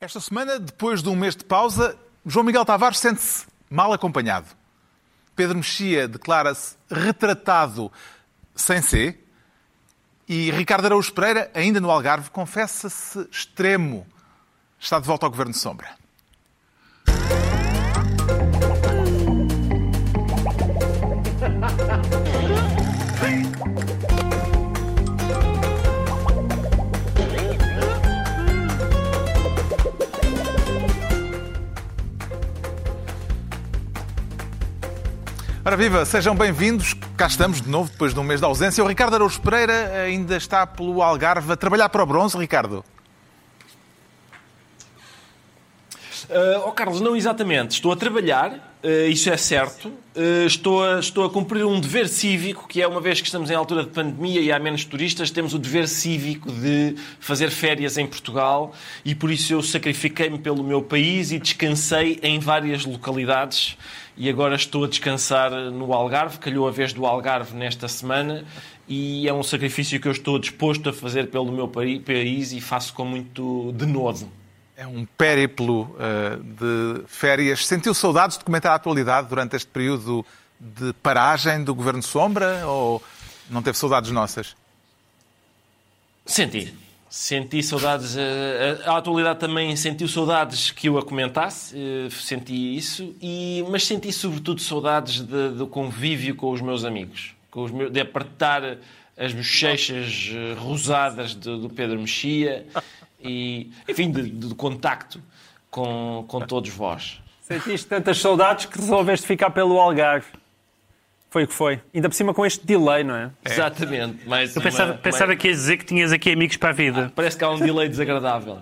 Esta semana, depois de um mês de pausa, João Miguel Tavares sente-se mal acompanhado. Pedro Mexia declara-se retratado sem C. E Ricardo Araújo Pereira, ainda no Algarve, confessa-se extremo. Está de volta ao Governo de Sombra. Ora viva, sejam bem-vindos. Cá estamos de novo, depois de um mês de ausência. O Ricardo Araújo Pereira ainda está pelo Algarve a trabalhar para o bronze, Ricardo? Uh, oh Carlos, não exatamente. Estou a trabalhar, uh, isso é certo. Uh, estou, a, estou a cumprir um dever cívico, que é uma vez que estamos em altura de pandemia e há menos turistas, temos o dever cívico de fazer férias em Portugal e por isso eu sacrifiquei-me pelo meu país e descansei em várias localidades e agora estou a descansar no Algarve. Calhou a vez do Algarve nesta semana e é um sacrifício que eu estou disposto a fazer pelo meu país e faço com muito denodo. É um périplo uh, de férias. Sentiu saudades de comentar a atualidade durante este período de paragem do Governo Sombra ou não teve saudades nossas? Senti. Senti saudades. Eh, a, atualidade também sentiu saudades que eu a comentasse, eh, senti isso, e, mas senti sobretudo saudades de, do convívio com os meus amigos, com os meus, de apertar as bochechas eh, rosadas do, do Pedro Mexia e, enfim, de, de, de contacto com, com todos vós. Sentiste tantas saudades que resolveste ficar pelo Algarve. Foi o que foi. Ainda por cima com este delay, não é? é. Exatamente. Mas Eu pensava, uma, pensava que ias dizer que tinhas aqui amigos para a vida. Ah, parece que há um delay desagradável.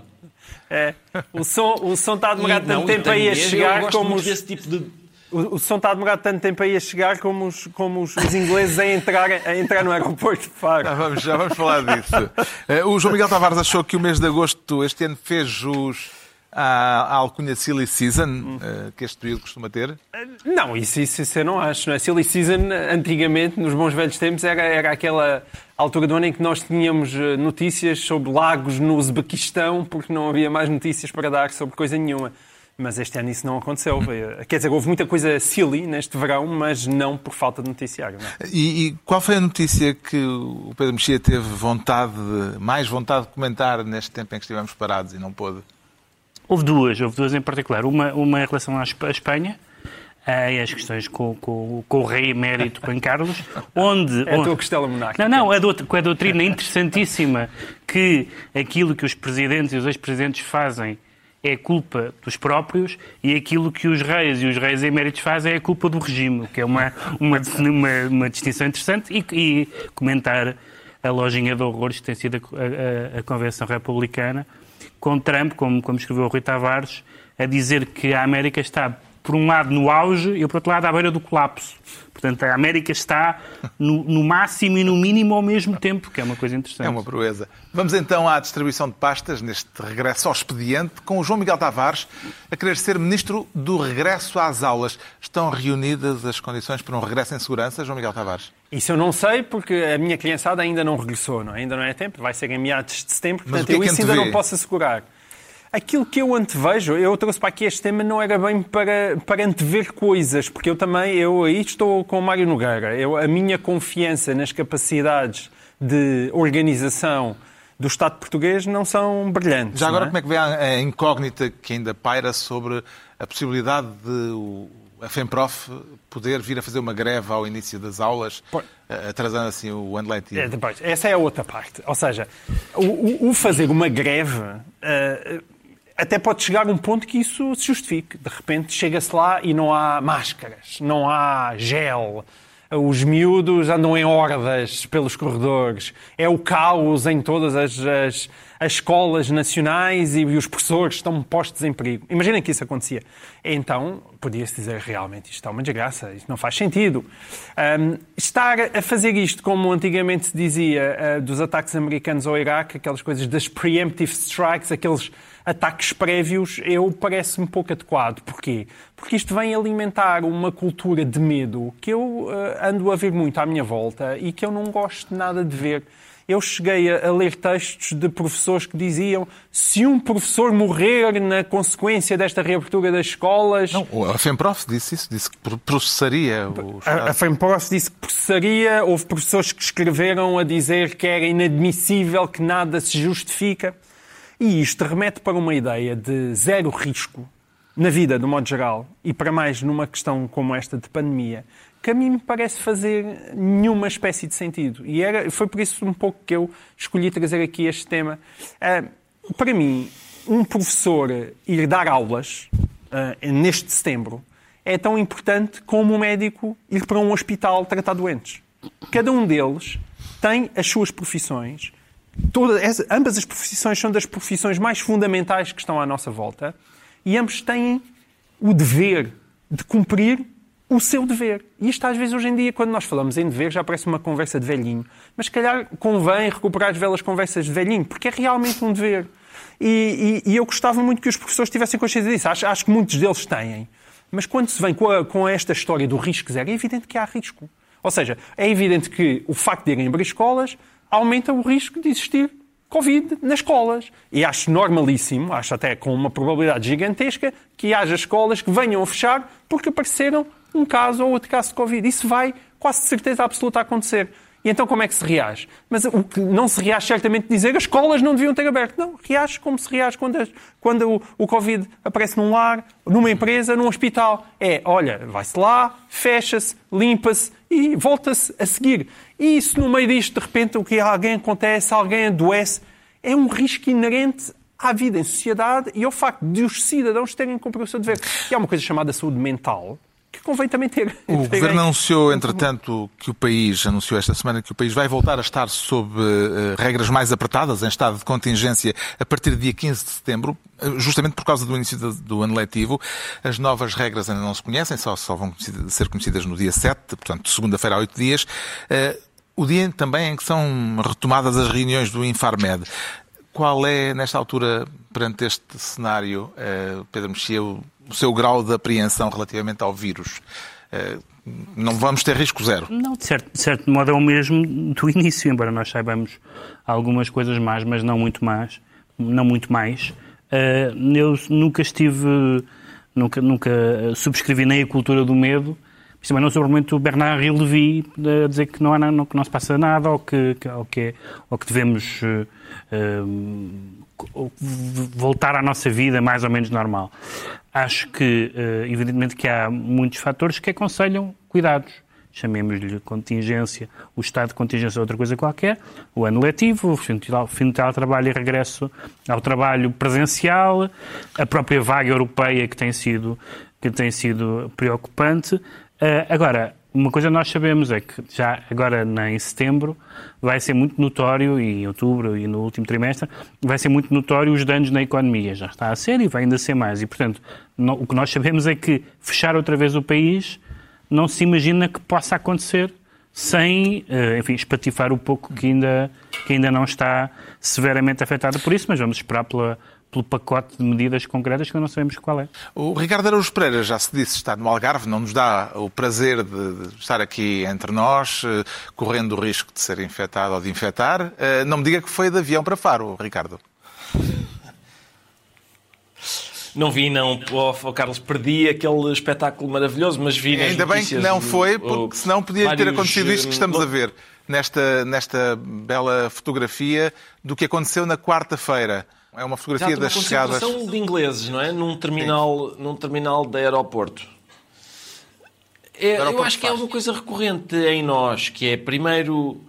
É. O som, o som está a demorar tanto tempo aí a chegar como os... desse tipo de... O, o som está a demorar tanto tempo aí a chegar como os, como os, os ingleses a entrar, a entrar no aeroporto de Faro. Já vamos, já vamos falar disso. Eh, o João Miguel Tavares achou que o mês de agosto este ano fez jus à, alcunha Silly Season, hum. uh, que este período costuma ter? Não, isso, isso, isso eu não acho. Não é? Silly Season, antigamente, nos bons velhos tempos, era, era aquela altura do ano em que nós tínhamos eh, notícias sobre lagos no Uzbequistão, porque não havia mais notícias para dar sobre coisa nenhuma. Mas este ano isso não aconteceu. Quer dizer, houve muita coisa silly neste verão, mas não por falta de noticiário. É? E, e, qual foi a notícia que o Pedro Mexia teve vontade, mais vontade de comentar neste tempo em que estivemos parados e não pôde? Houve duas, houve duas em particular. Uma, uma em relação à Espanha, e as questões com, com, com, o rei emérito Juan Carlos, onde... É a tua costela monárquica. Não, não, a, com a doutrina interessantíssima que aquilo que os presidentes e os ex-presidentes fazem é culpa dos próprios e aquilo que os reis e os reis eméritos fazem é culpa do regime, que é uma, uma, uma, uma distinção interessante e, e, comentar a lojinha de horrores que tem sido a, a, a Convenção Republicana, com Trump, como, como escreveu o Rui Tavares, a dizer que a América está, por um lado, no auge e, por outro lado, à beira do colapso. Portanto, a América está no, no, máximo e no mínimo ao mesmo tempo, que é uma coisa interessante. É uma proeza. Vamos então à distribuição de pastas, neste regresso ao expediente, com o João Miguel Tavares a querer ser ministro do regresso às aulas. Estão reunidas as condições para um regresso em segurança, João Miguel Tavares? Isso eu não sei, porque a minha criançada ainda não regressou, não? É? ainda não é tempo, vai ser em meados de setembro, portanto é eu isso ainda não posso assegurar. Aquilo que eu antevejo, eu trouxe para aqui este tema, não era bem para, para antever coisas, porque eu também, eu aí estou com o Mário Nogueira. Eu, a minha confiança nas capacidades de organização do Estado português não são brilhantes. Já agora, é? como é que vê a incógnita que ainda paira sobre a possibilidade de a FEMPROF poder vir a fazer uma greve ao início das aulas, atrasando assim o ano letivo? É, depois, essa é a outra parte. Ou seja, o, o fazer uma greve uh, até pode chegar um ponto que isso se justifique. De repente chega-se lá e não há máscaras, não há gel, os miúdos andam em hordas pelos corredores, é o caos em todas as, as, as escolas nacionais e os professores estão postos em perigo. Imaginem que isso acontecia. Então, podia-se dizer realmente isto é uma desgraça, isto não faz sentido. Um, estar a fazer isto, como antigamente se dizia, uh, dos ataques americanos ao Iraque, aquelas coisas das preemptive strikes, aqueles ataques prévios, eu parece-me pouco adequado. Porquê? Porque isto vem alimentar uma cultura de medo que eu uh, ando a ver muito à minha volta e que eu não gosto nada de ver. Eu cheguei a, a, ler textos de professores que diziam se um professor morrer na consequência desta reabertura das escolas... Não, a FEMPROF disse isso, disse que processaria o A, a FEMPROF disse que processaria, houve professores que escreveram a dizer que era inadmissível, que nada se justifica. E isto remete para uma ideia de zero risco na vida, de modo geral, e para mais numa questão como esta de pandemia, que a mim me parece fazer nenhuma espécie de sentido. E era, foi por isso um pouco que eu escolhi trazer aqui este tema. Uh, para mim, um professor ir dar aulas uh, neste setembro é tão importante como um médico ir para um hospital tratar doentes. Cada um deles tem as suas profissões. Ambas as profissões são das profissões mais fundamentais que estão à nossa volta e ambos têm o dever de cumprir o seu dever. E isto, às vezes, hoje em dia, quando nós falamos em dever, já parece uma conversa de velhinho. Mas, se calhar, convém recuperar as velas conversas de velhinho, porque é realmente um dever. E, e, e eu gostava muito que os professores tivessem consciência disso. Acho, acho que muitos deles têm. Mas quando se vem com, a, com esta história do risco zero, é evidente que há risco. Ou seja, é evidente que o facto de irem abrir escolas aumenta o risco de existir Covid nas escolas. E acho normalíssimo, acho até com uma probabilidade gigantesca, que haja escolas que venham a fechar porque apareceram um caso ou outro caso de Covid. Isso vai quase certeza absoluta acontecer. E então como é que se reage? Mas o que não se reage certamente dizer as escolas não deviam ter aberto. Não, reage como se reage quando, quando o, o Covid aparece num lar, numa empresa, num hospital. É, olha, vai-se lá, fecha-se, limpa-se e volta-se a seguir. E isso no meio disto, de repente, o que alguém acontece, alguém adoece, é um risco inerente à vida em sociedade e ao facto de os cidadãos terem que cumprir o seu dever. E há uma coisa chamada saúde mental, que convém também ter. O ter Governo anunciou, entretanto, que o país, anunciou esta semana que o país vai voltar a estar sob uh, regras mais apertadas, em estado de contingência, a partir do dia 15 de setembro, uh, justamente por causa do início do, do, ano letivo. As novas regras ainda não se conhecem, só, só vão ser conhecidas no dia 7, portanto, segunda-feira há oito dias. Uh, o dia também em que são retomadas as reuniões do Infarmed. Qual é, nesta altura, perante este cenário, Pedro Mexia, o seu grau de apreensão relativamente ao vírus? Eh, não vamos ter risco zero? Não, de certo, de certo modo é o mesmo do início, embora nós saibamos algumas coisas mais, mas não muito mais. Não muito mais. Eh, eu nunca estive, nunca, nunca subscrevi nem a cultura do medo, também não sou o Bernard Levy a dizer que não, há, não, que não se passa nada ou que, que, ou que, ou que devemos uh, voltar à nossa vida mais ou menos normal. Acho que, uh, evidentemente, que há muitos fatores que aconselham cuidados. Chamemos-lhe contingência, o estado de contingência é outra coisa qualquer, o ano letivo, o fim de trabalho e regresso ao trabalho presencial, a própria vaga europeia que tem sido, que tem sido preocupante. Uh, agora, uma coisa nós sabemos é que já agora em setembro vai ser muito notório, e em outubro e no último trimestre, vai ser muito notório os danos na economia. Já está a ser e vai ainda ser mais. E, portanto, o que nós sabemos é que fechar outra vez o país não se imagina que possa acontecer sem, eh, enfim, espatifar o pouco que ainda, que ainda não está severamente afetado por isso, mas vamos esperar pela, pelo pacote de medidas concretas que não sabemos qual é. O Ricardo Araújo Pereira já se disse está no Algarve, não nos dá o prazer de estar aqui entre nós, eh, correndo o risco de ser infectado ou de infectar. Eh, não me diga que foi de avião para Faro, Ricardo. Não vi, não. Oh, Carlos, perdi aquele espetáculo maravilhoso, mas vi nas Ainda bem que não foi, porque senão podia ter acontecido isto que estamos a ver nesta, nesta bela fotografia do que aconteceu na quarta-feira. É uma fotografia Exato, das chegadas. de ingleses, não é? Num terminal, num terminal de aeroporto. É, eu acho que é uma coisa recorrente em nós, que é primeiro,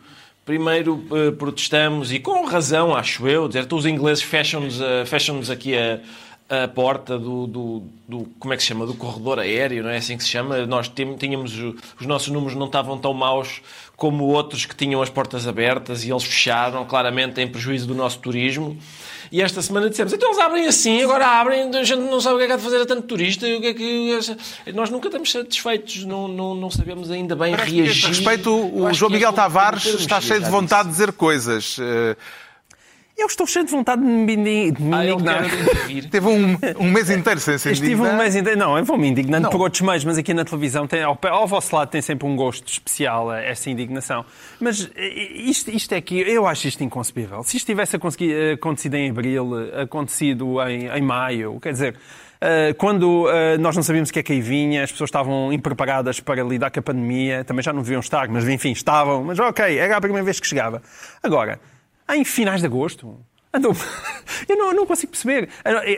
primeiro uh, protestamos e com razão, acho eu, dizer, então os ingleses fecham-nos uh, fecham aqui a, a porta do, do, do, como é que se chama, do corredor aéreo, não é assim que se chama? Nós tínhamos, os nossos números não estavam tão maus como outros que tinham as portas abertas e eles fecharam, claramente em prejuízo do nosso turismo. E esta semana dissemos, então eles abrem assim, agora abrem, a gente não sabe o que é que há de fazer a tanto turista, o que é que... Nós nunca estamos satisfeitos, não, não, não sabemos ainda bem Parece reagir. Respeito, o João Miguel Tavares está cheio de vontade de dizer coisas. Eh, Eu estou cheio de vontade de me indi- de me Ah, indignar. Teve um, um mês inteiro sem se Estive indignar. um mês inteiro. Não, eu vou-me indignando Não. por outros meios, mas aqui na televisão, tem, ao, ao vosso lado, tem sempre um gosto especial a essa indignação. Mas eh, isto, isto é que eu acho isto inconcebível. Se isto tivesse aconse- acontecido em abril, eh, acontecido em, em maio, quer dizer. eh, Quando eh, nós não sabíamos o que é que aí vinha, as pessoas estavam impreparadas para lidar com a pandemia, também já não deviam estar, mas enfim, estavam. Mas ok, era a primeira vez que chegava. Agora, em finais de agosto, andou. Eu não, não consigo perceber.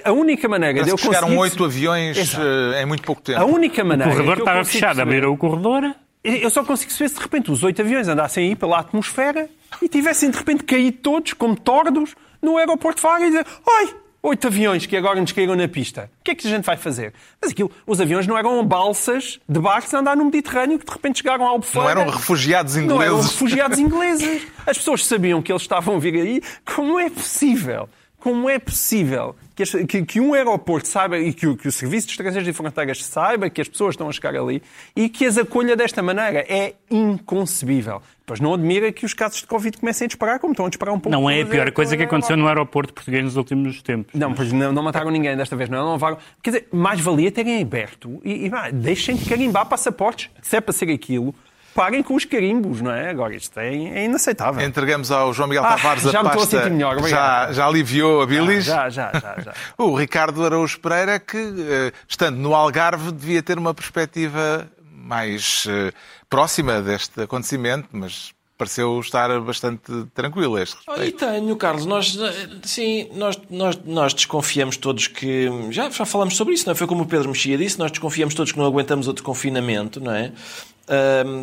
A, única maneira de Parece eu que chegaram conseguir- oito aviões Exato. eh, em muito pouco tempo. A única O maneira. corredor que eu estava fechado, perceber- abriram o corredor. Eu só consigo perceber se de repente os oito aviões andassem aí pela atmosfera e tivessem de repente caído todos, como tordos, no aeroporto de Faro e dizer: Oi, oito aviões que agora nos caíram na pista. O que é que a gente vai fazer? Mas aquilo, os aviões não eram balsas de barcos a andar no Mediterrâneo que de repente chegaram ao Albufeira. Não eram refugiados Não eram ingleses. refugiados ingleses. As pessoas sabiam que eles estavam a vir aí. Como é possível? Como é possível que, as- que- que um aeroporto saiba e que o, que o Serviço de Estrangeiros e Fronteiras saiba que as pessoas estão a chegar ali e que as acolha desta maneira? É inconcebível. Pois não admira que os casos de Covid comecem a disparar como estão a disparar um pouco. Não é a pior coisa que aconteceu no aeroporto português nos últimos tempos. Não, pois não, não mataram ninguém desta vez, não. não levaram- Quer dizer, mais valia terem aberto e, e deixem de carimbar passaportes. Se é para ser aquilo, parem com os carimbos, não é? Agora, isto é, é inaceitável. Entregamos ao João Miguel Ah, Tavares já a me estou a pasta. sentir melhor, já, já aliviou a bilis. Já, já, já, já. O Ricardo Araújo Pereira, que, eh, estando no Algarve, devia ter uma perspectiva mais eh, próxima deste acontecimento, mas pareceu estar bastante tranquilo a este Oh, e respeito. tenho, Carlos. Nós, eh, sim, nós, nós, nós desconfiamos todos que. Já, já falamos sobre isso, não é? Foi como o Pedro Mexia disse, nós desconfiamos todos que não aguentamos outro confinamento, não é?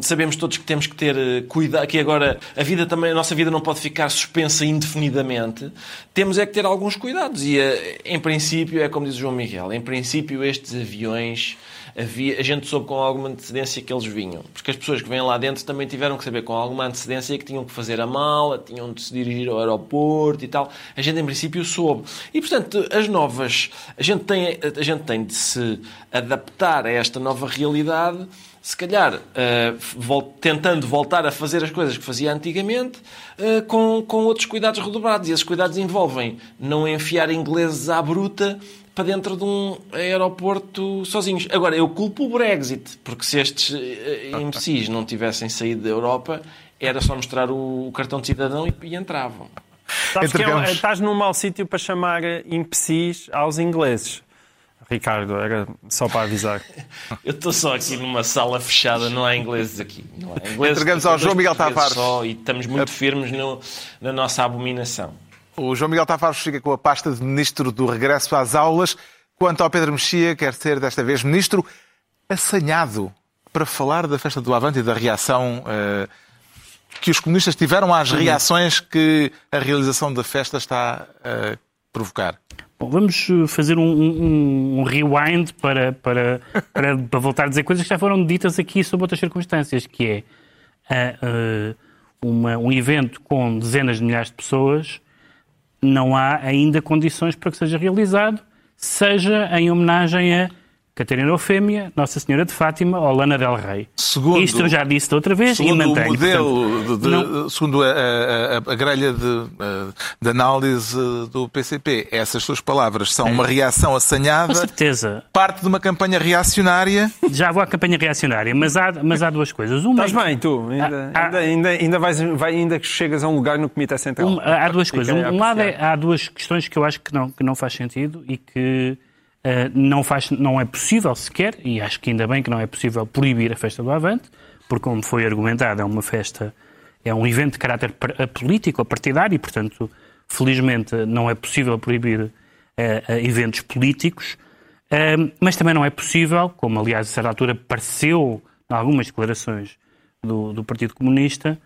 Sabemos todos que temos que ter eh, cuidado, que agora a vida também, a nossa vida não pode ficar suspensa indefinidamente. Temos é que ter alguns cuidados. E, eh, em princípio, é como diz o João Miguel, em princípio, estes aviões. Havia, a gente soube com alguma antecedência que eles vinham. Porque as pessoas que vêm lá dentro também tiveram que saber com alguma antecedência que tinham que fazer a mala, tinham de se dirigir ao aeroporto e tal. A gente, em princípio, soube. E, portanto, as novas... A gente tem, a gente tem de se adaptar a esta nova realidade se calhar vol- tentando voltar a fazer as coisas que fazia antigamente eh, com, com outros cuidados redobrados. E esses cuidados envolvem não enfiar ingleses à bruta para dentro de um aeroporto sozinhos. Agora, eu culpo o Brexit, porque se estes eh, imbecis não tivessem saído da Europa, era só mostrar o, o cartão de cidadão e, e entravam. Sabes que é estás num mau sítio para chamar imbecis aos ingleses. Ricardo, era só para avisar. Eu estou só aqui numa sala fechada, não há ingleses aqui. Não há ingleses, Entregamos ao João Miguel Tavares. Só, e estamos muito firmes no- na nossa abominação. O João Miguel Tavares fica com a pasta de Ministro do Regresso às Aulas. Quanto ao Pedro Mexia, quer ser desta vez Ministro assanhado para falar da festa do Avante e da reação eh, que os comunistas tiveram às reações que a realização da festa está a provocar. Bom, vamos uh, fazer um, um- um rewind para, para, para, para voltar a dizer coisas que já foram ditas aqui sob outras circunstâncias, que é ah, uma- um evento com dezenas de milhares de pessoas, não há ainda condições para que seja realizado, seja em homenagem a Catarina Eufémia, Nossa Senhora de Fátima ou Lana Del Rey. Segundo- Isto eu já disse da outra vez e mantenho. modelo, Portanto, de- de- não- segundo a, a- a- grelha de, de análise do PCP, essas suas palavras são uma reação com assanhada, certeza. parte de uma campanha reacionária. Já vou à campanha reacionária, mas há, mas há duas coisas. Uma Estás é bem, tu? Ainda, ah. ainda, ainda, ainda, vais, vai, ainda que chegas a um lugar no Comitê Central. Um- há duas coisas. a Um lado é, há duas questões que eu acho que não, que não faz sentido e que não, faz, não é possível sequer, e acho que ainda bem que não é possível proibir a festa do Avante, porque como foi argumentado, é uma festa, é um evento de caráter eh, político partidário e, portanto, felizmente não é possível proibir eh, eh, eventos políticos, Eh, mas também não é possível, como aliás a certa altura pareceu em algumas declarações do, do Partido Comunista,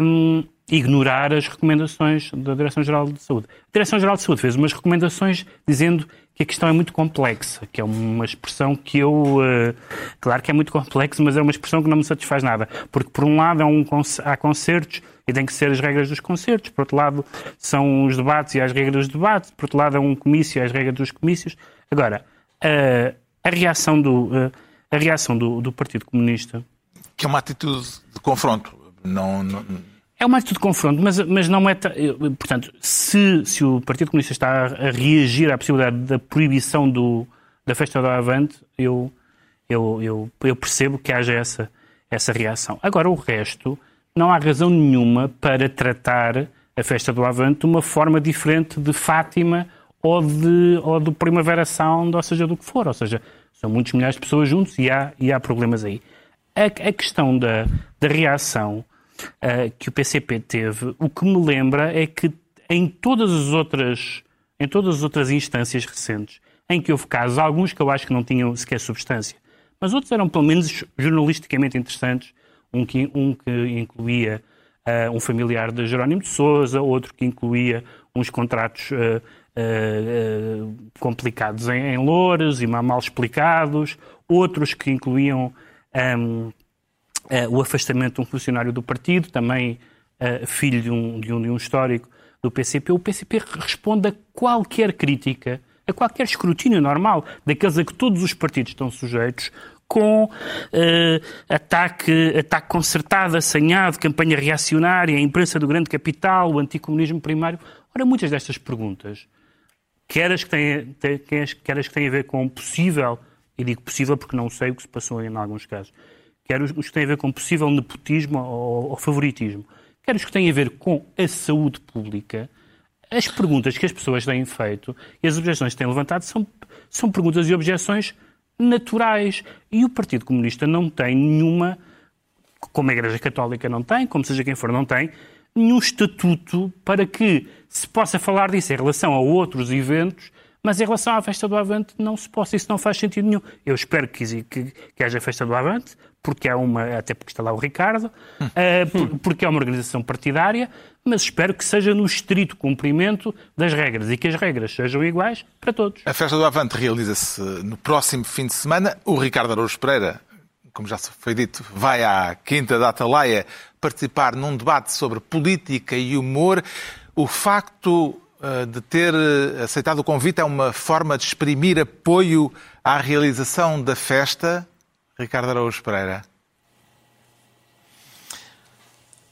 hum, ignorar as recomendações da Direção-Geral de Saúde. A Direção-Geral de Saúde fez umas recomendações dizendo que a questão é muito complexa, que é uma expressão que eu... eh, claro que é muito complexo, mas é uma expressão que não me satisfaz nada. Porque, por um lado, é um, há concertos e tem que ser as regras dos concertos. Por outro lado, são os debates e as regras dos debates. Por outro lado, é um comício e as regras dos comícios. Agora, eh, a reação do, eh, a reação do, do Partido Comunista que é uma atitude de confronto. Não, não, É uma atitude de confronto, mas, mas não é. Portanto, se, se o Partido Comunista está a reagir à possibilidade da proibição do, da festa do Avante, eu, eu, eu, eu percebo que haja essa, essa reação. Agora, o resto, não há razão nenhuma para tratar a festa do Avante de uma forma diferente de Fátima ou, de, ou do Primavera Sound, ou seja, do que for. Ou seja, são muitos milhares de pessoas juntos e há, e há problemas aí. A, a questão da, da reação ah, que o PCP teve, o que me lembra é que em todas as outras, em todas as outras instâncias recentes, em que houve casos, alguns que eu acho que não tinham sequer substância, mas outros eram pelo menos jornalisticamente interessantes, um que, um que incluía ah, um familiar de Jerónimo de Sousa, outro que incluía uns contratos ah, ah, complicados em, em Louros e mal explicados, outros que incluíam ahm, eh, o afastamento de um funcionário do partido, também eh, filho de um, de, um, de um histórico do PCP. O PCP responde a qualquer crítica, a qualquer escrutínio normal, daqueles a que todos os partidos estão sujeitos, com eh, ataque, ataque concertado, assanhado, campanha reacionária, a imprensa do grande capital, o anticomunismo primário. Ora, muitas destas perguntas, quer as que têm, quer as que têm a ver com possível, e digo possível porque não sei o que se passou em alguns casos, quer os, que têm a ver com possível nepotismo ou, ou favoritismo, quer os que têm a ver com a saúde pública, as perguntas que as pessoas têm feito e as objeções que têm levantado são, são perguntas e objeções naturais. E o Partido Comunista não tem nenhuma como a Igreja Católica não tem, como seja quem for não tem, nenhum estatuto para que se possa falar disso em relação a outros eventos, mas em relação à festa do Avante não se possa, isso não faz sentido nenhum. Eu espero que, que, que haja festa do Avante, porque é uma, até porque está lá o Ricardo, eh, por- porque é uma organização partidária, mas espero que seja no estrito cumprimento das regras e que as regras sejam iguais para todos. A festa do Avante realiza-se no próximo fim de semana. O Ricardo Araújo Pereira, como já foi dito, vai à Quinta da Atalaia participar num debate sobre política e humor. O facto eh, de ter eh, aceitado o convite é uma forma de exprimir apoio à realização da festa. Ricardo Araújo Pereira.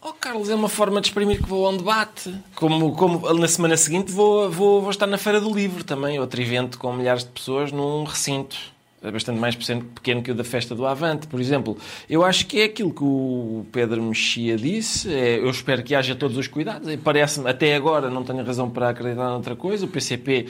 Oh, Carlos, é uma forma de exprimir que vou a um debate. Como, como na semana seguinte vou, vou, vou estar na Feira do Livro também, outro evento com milhares de pessoas num recinto. É bastante mais pequeno que o da Festa do Avante, por exemplo. Eu acho que é aquilo que o Pedro Mexia disse. É, eu espero que haja todos os cuidados. Parece-me, até agora, não tenho razão para acreditar noutra coisa. O PCP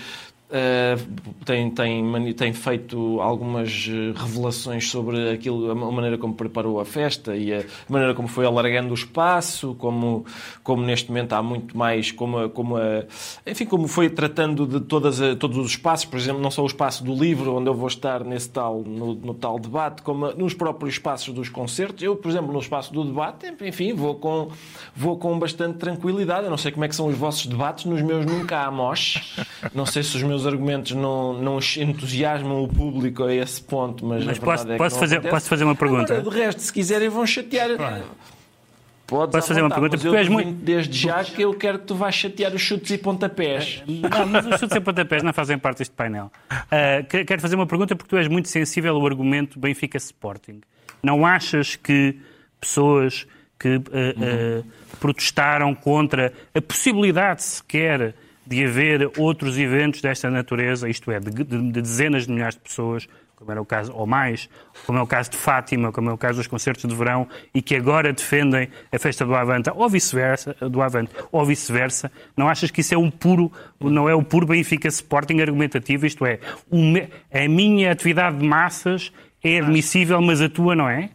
Uh, tem, tem, tem feito algumas eh, revelações sobre aquilo, a maneira como preparou a festa e a maneira como foi alargando o espaço, como, como neste momento há muito mais, como, como a, enfim, como foi tratando de todas a- todos os espaços, por exemplo, não só o espaço do livro, onde eu vou estar nesse tal, no, no tal debate, como nos próprios espaços dos concertos. Eu, por exemplo, no espaço do debate, enfim, vou com, vou com bastante tranquilidade. Eu não sei como é que são os vossos debates, nos meus nunca há mosh. Não sei se os meus argumentos não, não entusiasmam o público a esse ponto, mas, Mas posso- é posso fazer- acontece. posso fazer uma pergunta? Agora, de resto, se quiserem, vão chatear. Podes Posso fazer uma pergunta? Porque és muito- desde já que eu quero que tu vais chatear os chutes e pontapés. Não, mas os chutes e pontapés não fazem parte deste painel. Ah, que- quero fazer uma pergunta porque tu és muito sensível ao argumento Benfica Sporting. Não achas que pessoas que ah, ah, protestaram contra a possibilidade sequer de haver outros eventos desta natureza, isto é, de, de- de dezenas de milhares de pessoas, como era o caso, ou mais, como é o caso de Fátima, como é o caso dos concertos de verão, e que agora defendem a festa do Avante, ou vice-versa, do Avante, ou vice-versa, não achas que isso é um puro, não é o puro Benfica Sporting argumentativo, isto é, me- a minha atividade de massas é admissível, mas a tua não é?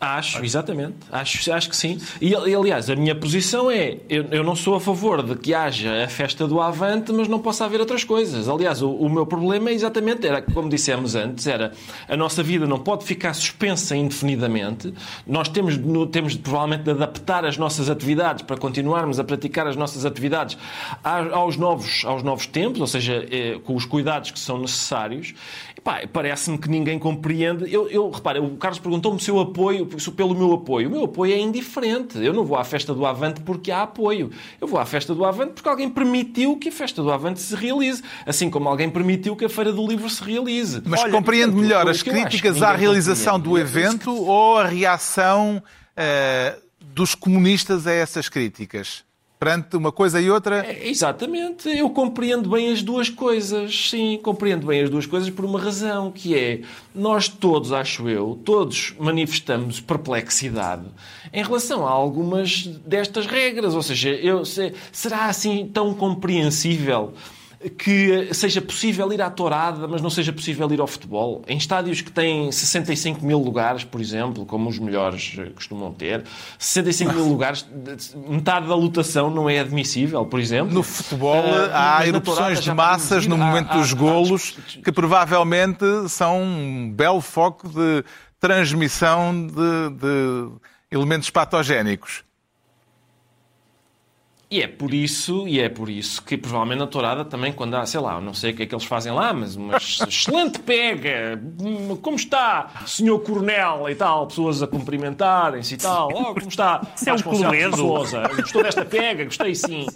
Acho, exatamente. Acho, acho que sim. E, aliás, a minha posição é: eu, eu não sou a favor de que haja a festa do Avante, mas não possa haver outras coisas. Aliás, o, o meu problema é exatamente, era como dissemos antes, era a nossa vida não pode ficar suspensa indefinidamente. Nós temos, no- temos provavelmente de adaptar as nossas atividades para continuarmos a praticar as nossas atividades aos novos, aos novos tempos, ou seja, eh, com os cuidados que são necessários. Parece-me que ninguém compreende. Eu, eu repara, o Carlos perguntou-me se eu apoio, se pelo meu apoio. O meu apoio é indiferente. Eu não vou à festa do Avante porque há apoio. Eu vou à festa do Avante porque alguém permitiu que a festa do Avante se realize. Assim como alguém permitiu que a Feira do Livro se realize. Mas Olha, compreende portanto, melhor as que que críticas à realização do evento ou a reação eh, dos comunistas a essas críticas? Perante uma coisa e outra, É, Exatamente, eu compreendo bem as duas coisas. Sim, compreendo bem as duas coisas por uma razão, que é nós todos, acho eu, todos manifestamos perplexidade em relação a algumas destas regras. Ou seja, eu, se- será assim tão compreensível que seja possível ir à tourada, mas não seja possível ir ao futebol? Em estádios que têm 65 mil lugares, por exemplo, como os melhores eh, costumam ter, 65 mil lugares, de- metade da lotação não é admissível, por exemplo. no futebol Ah, há erupções de massas no momento à- dos à- golos que provavelmente são um belo foco de transmissão de, de elementos patogénicos. E é por isso, e é por isso que provavelmente na tourada também quando há, sei lá, não sei o que é que eles fazem lá, mas uma excelente pega, hum, como está, senhor coronel e tal, pessoas a cumprimentarem-se e tal, oh, como está, Isso é um Corledo. Sousa, gostou desta pega, gostei sim.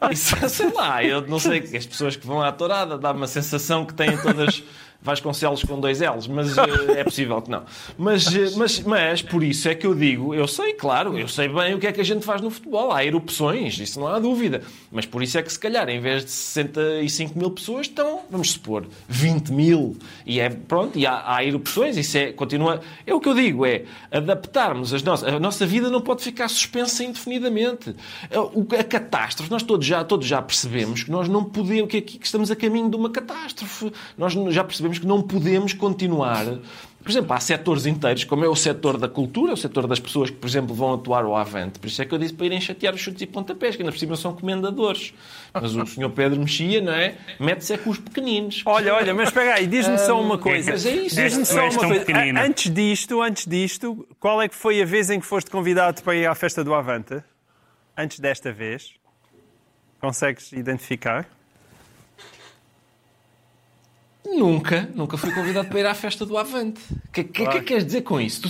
Ah, isso, sei lá, eu não sei, as pessoas que vão à tourada dá-me a sensação que têm todas Vasconcelos com dois L's, mas eh, é possível que não. Mas, eh, mas, mas, por isso é que eu digo, eu sei, claro, eu sei bem o que é que a gente faz no futebol. Há erupções, isso não há dúvida. Mas por isso é que, se calhar, em vez de 65 mil pessoas, estão, vamos supor, 20 mil. E é, pronto, e há, há erupções, isso é, continua. É o que eu digo, é adaptarmos as nossas. A nossa vida não pode ficar suspensa indefinidamente. A, o- a catástrofe, nós todos já, todos já percebemos que nós não podemos, que, aqui- que estamos a caminho de uma catástrofe. Nós já percebemos que não podemos continuar. Por exemplo, há setores inteiros, como é o setor da cultura, o setor das pessoas que, por exemplo, vão atuar ao avante. Por isso é que eu disse para irem chatear os chutes e pontapés, que ainda por cima são comendadores. Mas o senhor Pedro Mexia, não é? Mete-se é com os pequeninos. Olha, olha, mas espera aí, diz-me só uma coisa. mas é isso. Diz-me Tu só uma coisa. Antes disto, antes disto, qual é que foi a vez em que foste convidado para ir à festa do Avante? Antes desta vez? Consegues identificar? Nunca, nunca fui convidado para ir à festa do Avante. O que, que, que é que queres dizer com isso? Tu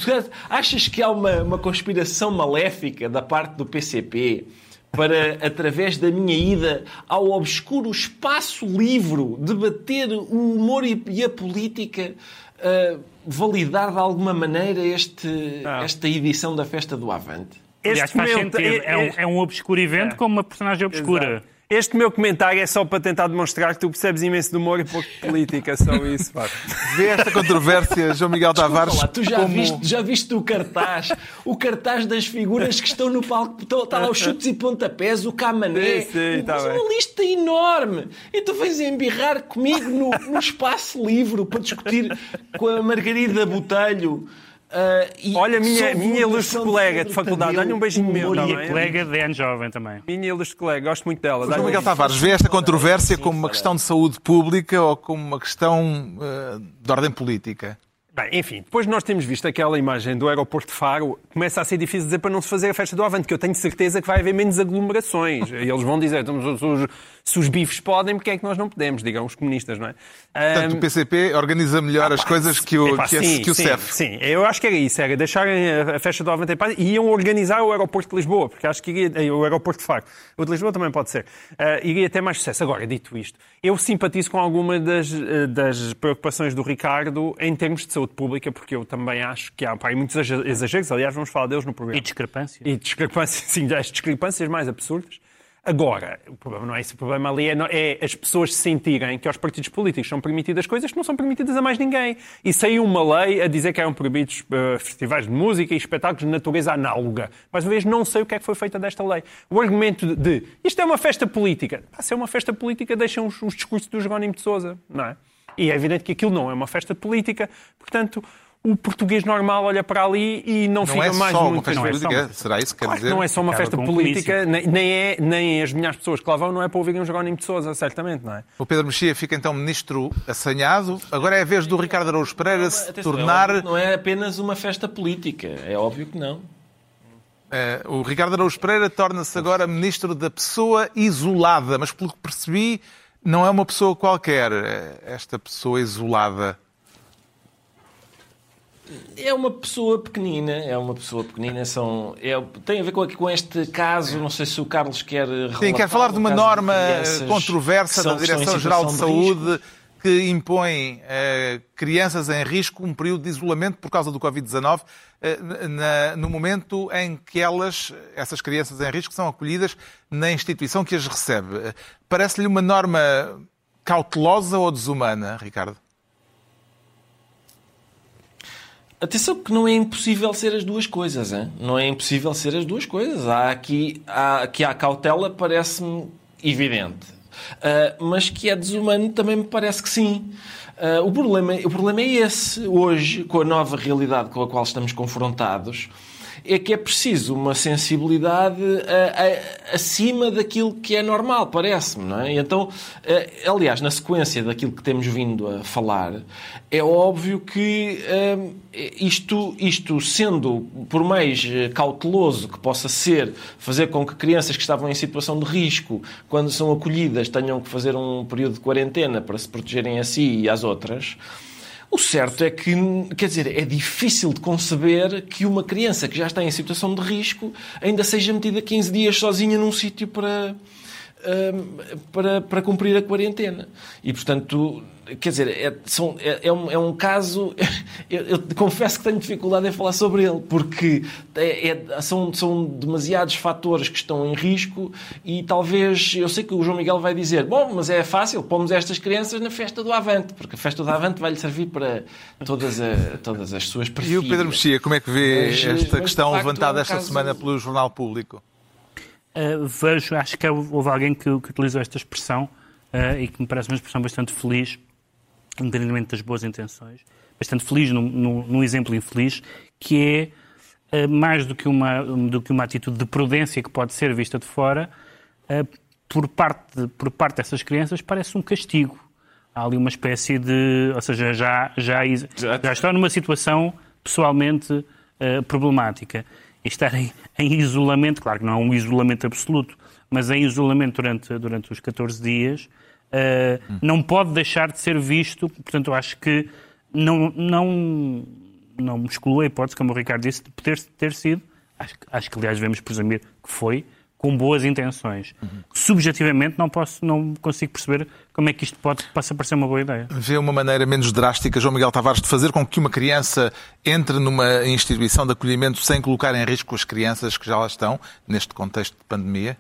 achas que há uma, uma conspiração maléfica da parte do PCP para, através da minha ida ao obscuro espaço livre, debater o humor e, e a política, ah, validar de alguma maneira este, Não. esta edição da festa do Avante? Aliás, faz momento- sentido. É, um, é um obscuro evento É. com uma personagem obscura. Exato. Este meu comentário é só para tentar demonstrar que tu percebes imenso de humor e pouco de política, só isso. pá. Vê esta controvérsia, João Miguel Tavares, Olá, tu já, como... viste, já viste o cartaz? O cartaz das figuras que estão no palco. Estão- Está lá os chutes e pontapés, o camané. Sim, sim, tá Mas bem. uma lista enorme. E tu vens embirrar comigo no, no espaço livre para discutir com a Margarida Botelho. E Olha, minha- minha ilustre colega de faculdade, dá-lhe um beijinho meu, humor tá e? Colega de Ano Jovem também. Minha ilustre colega, gosto muito dela. João Dá-lhe Miguel Tavares vê esta controvérsia como uma questão de saúde pública ou como uma questão eh, de ordem política? Bem, enfim, depois de nós temos visto aquela imagem do aeroporto de Faro, começa a ser difícil dizer para não se fazer a festa do Avante, que eu tenho certeza que vai haver menos aglomerações. E eles vão dizer, então, se, os, se os bifes podem, porque é que nós não podemos? Digam os comunistas, não é? Portanto, o PCP organiza melhor as coisas que o, Epá, que, sim, que o sim, CEF. Sim, eu acho que era isso, era deixarem a festa do Avante em paz e iam organizar o aeroporto de Lisboa, porque acho que iria, eh, o aeroporto de Faro, o de Lisboa também pode ser, eh, iria ter mais sucesso. Agora, dito isto, eu simpatizo com alguma das, eh, das preocupações do Ricardo em termos de saúde pública, porque eu também acho que há pá, muitos exa- exageros, aliás, vamos falar deles no programa. E discrepância. E discrepâncias, sim, as discrepâncias mais absurdas. Agora, o problema não é isso. O problema ali é, é as pessoas sentirem que aos partidos políticos são permitidas coisas que não são permitidas a mais ninguém. E saiu uma lei a dizer que eram proibidos eh, festivais de música e espetáculos de natureza análoga. Mais uma vez, não sei o que é que foi feita desta lei. O argumento de, de isto é uma festa política. Pá, se é uma festa política, deixam os, os discursos do Jerónimo de Sousa, não é? E é evidente que aquilo não é uma festa política. Portanto, o português normal olha para ali e não, Não fica é mais só uma muito festa não é só política, uma- será isso que quer Claro que dizer? não é só uma festa um política, nem, nem é, nem as milhares de pessoas que lá vão, não é para ouvirem o Jerónimo de Sousa, certamente, não é? O Pedro Mexia fica então ministro assanhado. Agora é a vez do Ricardo Araújo Pereira se Atenção, é tornar. que Não é apenas uma festa política, é óbvio que não. eh, o Ricardo Araújo Pereira torna-se agora ministro da pessoa isolada, mas pelo que percebi, não é uma pessoa qualquer, eh, esta pessoa isolada. É uma pessoa pequenina, é uma pessoa pequenina, são, é, tem a ver com, com este caso, não sei se o Carlos quer Sim, quer falar de uma norma crianças controversa da Direção-Geral de de risco. Que impõe a crianças em risco um período de isolamento por causa do Covid-19, eh, no momento em que elas, essas crianças em risco, são acolhidas na instituição que as recebe. Eh, Parece-lhe uma norma cautelosa ou desumana, Ricardo? Atenção que não é impossível ser as duas coisas, hein? não é impossível ser as duas coisas. Há aqui, há, que há cautela parece-me evidente, Ah, mas que é desumano também me parece que sim. Ah, o, problema, o problema é esse, hoje, com a nova realidade com a qual estamos confrontados, é que é preciso uma sensibilidade ah, ah, acima daquilo que é normal, parece-me, não é? Então, ah, aliás, na sequência daquilo que temos vindo a falar, é óbvio que isto, isto sendo, por mais eh, cauteloso que possa ser, fazer com que crianças que estavam em situação de risco, quando são acolhidas, tenham que fazer um período de quarentena para se protegerem a si e às outras, o certo é que, quer dizer, é difícil de conceber que uma criança que já está em situação de risco ainda seja metida 15 dias sozinha num sítio para, hum, para, para cumprir a quarentena. E, portanto, quer dizer, é, são- é- é um, é um caso. Eu, eu confesso que tenho dificuldade em falar sobre ele, porque é- é- são, são demasiados fatores que estão em risco e talvez. Eu sei que o João Miguel vai dizer: bom, mas é fácil, pomos estas crianças na festa do Avante, porque a festa do Avante vai-lhe servir para todas, a- todas as suas E o. Pedro Mexia, como é que vê Mas, esta mas, questão facto, levantada é um esta caso- semana pelo Jornal Público? Uh, vejo, acho que houve alguém que, que utilizou esta expressão uh, e que me parece uma expressão bastante feliz, independentemente das boas intenções, bastante feliz num, num- exemplo infeliz, que é uh, mais do que, uma, do que uma atitude de prudência que pode ser vista de fora, uh, por, parte, de- por parte dessas crianças parece um castigo. Há ali uma espécie de. Ou seja, já, já, já estão numa situação pessoalmente eh, problemática. E estar em, em isolamento, claro que não é um isolamento absoluto, mas em isolamento durante, durante os 14 dias, eh, não pode deixar de ser visto. Portanto, eu acho que não, não, não me exclui a hipótese, como o Ricardo disse, de poder ter sido, acho, que- acho que aliás devemos presumir que foi, com boas intenções. Subjetivamente não posso, não consigo perceber como é que isto pode possa parecer uma boa ideia. Vê uma maneira menos drástica, João Miguel Tavares, de fazer com que uma criança entre numa instituição de acolhimento sem colocar em risco as crianças que já lá estão, neste contexto de pandemia?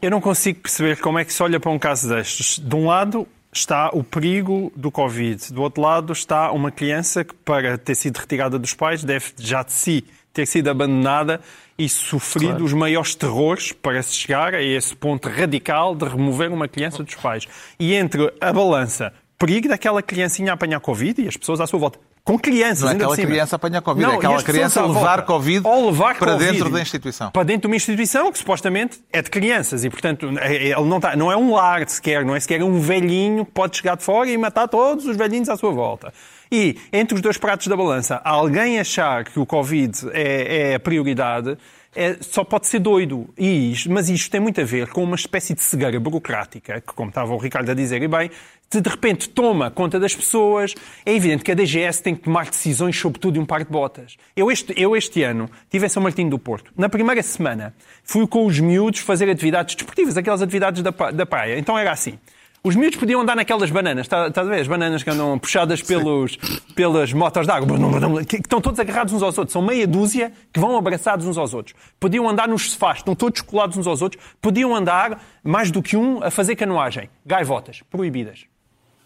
Eu não consigo perceber como é que se olha para um caso destes. De um lado está o perigo do Covid, do outro lado está uma criança que, para ter sido retirada dos pais, deve já de si ter sido abandonada e sofrido os maiores terrores para se chegar a esse ponto radical de remover uma criança dos pais. E entre a balança, perigo daquela criancinha apanhar Covid e as pessoas à sua volta. Com crianças, Não é aquela criança apanhar Covid, Não, é aquela criança levar. Covid levar para Covid dentro da instituição. para dentro de uma instituição que supostamente é de crianças e, portanto, é- ele não, tá, não é um lar sequer, não é sequer um velhinho que pode chegar de fora e matar todos os velhinhos à sua volta. E, entre os dois pratos da balança, alguém achar que o Covid é, é a prioridade é- só pode ser doido. E mas isto tem muito a ver com uma espécie de cegueira burocrática, que, como estava o Ricardo a dizer, e bem, de, de repente toma conta das pessoas. É evidente que a DGS tem que tomar decisões sobre tudo e um par de botas. Eu este, eu este ano estive em São Martinho do Porto. Na primeira semana fui com os miúdos fazer atividades desportivas, aquelas atividades da, da praia. Então era assim. Os miúdos podiam andar naquelas bananas, está- estás a ver? As bananas que andam puxadas pelos, pelas motas de água, que que estão todos agarrados uns aos outros. São meia dúzia que vão abraçados uns aos outros. Podiam andar nos sofás, estão todos colados uns aos outros. Podiam andar, mais do que um, a fazer canoagem. Gaivotas, proibidas.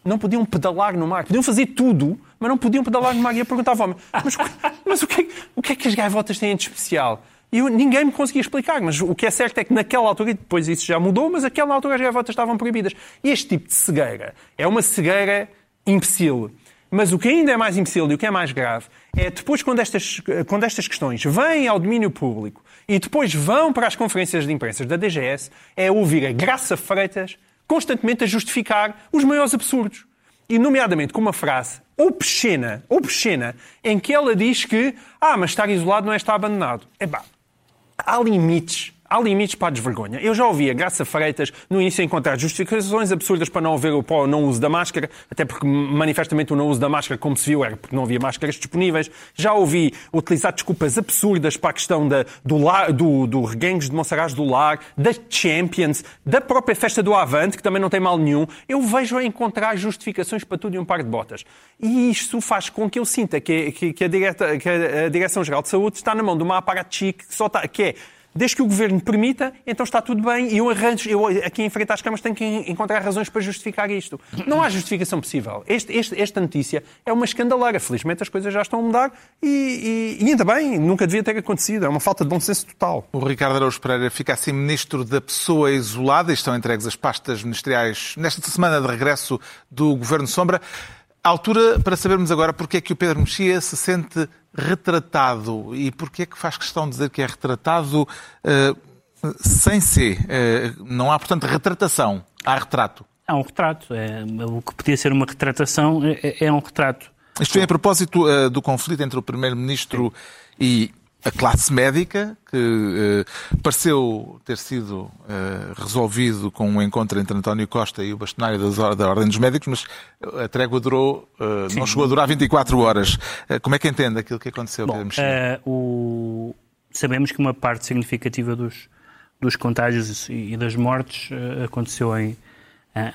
Não podiam pedalar no mar. Podiam fazer tudo, mas não podiam pedalar no mar. E eu perguntava ao homem, mas, mas o, que é, o que é que as gaivotas têm de especial? E eu- ninguém me conseguia explicar, mas o que é certo é que naquela altura, e depois isso já mudou, mas naquela altura as gaivotas estavam proibidas. E este tipo de cegueira é uma cegueira imbecil. Mas o que ainda é mais imbecil e o que é mais grave é depois, quando estas, quando estas questões vêm ao domínio público e depois vão para as conferências de imprensa da DGS, é ouvir a Graça Freitas constantemente a justificar os maiores absurdos. E, nomeadamente, com uma frase obscena, obscena, em que ela diz que, ah, mas estar isolado não é estar abandonado. Epá, há limites. Há limites para a desvergonha. Eu já ouvi a Graça Freitas no início encontrar justificações absurdas para não haver o não uso da máscara, até porque manifestamente o não uso da máscara, como se viu, era porque não havia máscaras disponíveis. Já ouvi utilizar desculpas absurdas para a questão da, do, lar, do, do reguengos de Monsaraz do Lar, da Champions, da própria festa do Avante, que também não tem mal nenhum. Eu vejo a encontrar justificações para tudo e um par de botas. E isto faz com que eu sinta que, que, que a, a Direção-Geral de Saúde está na mão de uma aparato que só está, que é Desde que o governo permita, então está tudo bem e eu arranjo, eu aqui em frente às câmaras tenho que encontrar razões para justificar isto. Não há justificação possível. Este, este, esta notícia é uma escandaleira. Felizmente as coisas já estão a mudar e, e, e, ainda bem, nunca devia ter acontecido. É uma falta de bom senso total. O Ricardo Araújo Pereira fica assim ministro da pessoa isolada e estão entregues as pastas ministeriais nesta semana de regresso do Governo Sombra. A altura para sabermos agora porque é que o Pedro Mexia se sente retratado e porque é que faz questão de dizer que é retratado uh, sem ser. Uh, não há, portanto, retratação, há retrato. Há um retrato. É, o que podia ser uma retratação é, é um retrato. Isto vem a propósito uh, do conflito entre o Primeiro-Ministro e a classe médica, que uh, pareceu ter sido uh, resolvido com um encontro entre António Costa e o bastonário das, da Ordem dos Médicos, mas a trégua durou, uh, não chegou a durar 24 horas. como é que entende aquilo que aconteceu, Bom, o... Sabemos que uma parte significativa dos, dos contágios e das mortes aconteceu em,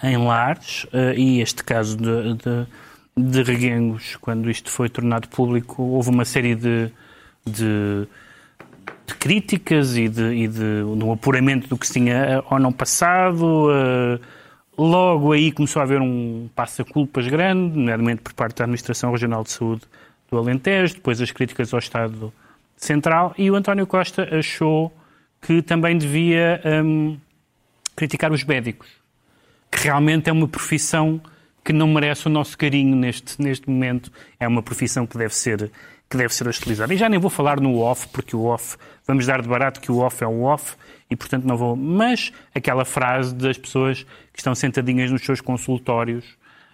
em lares, e este caso de, de, de reguengos, quando isto foi tornado público, houve uma série de de, de críticas e de, e de um apuramento do que se tinha ou não passado. Uh, logo aí começou a haver um passa-culpas grande, nomeadamente por parte da Administração Regional de Saúde do Alentejo, depois as críticas ao Estado Central, e o António Costa achou que também devia um, criticar os médicos, que realmente é uma profissão que não merece o nosso carinho neste, neste momento, é uma profissão que deve ser que deve ser hostilizado. E já nem vou falar no off, porque o off, vamos dar de barato que o off é um off, e portanto não vou. Mas aquela frase das pessoas que estão sentadinhas nos seus consultórios,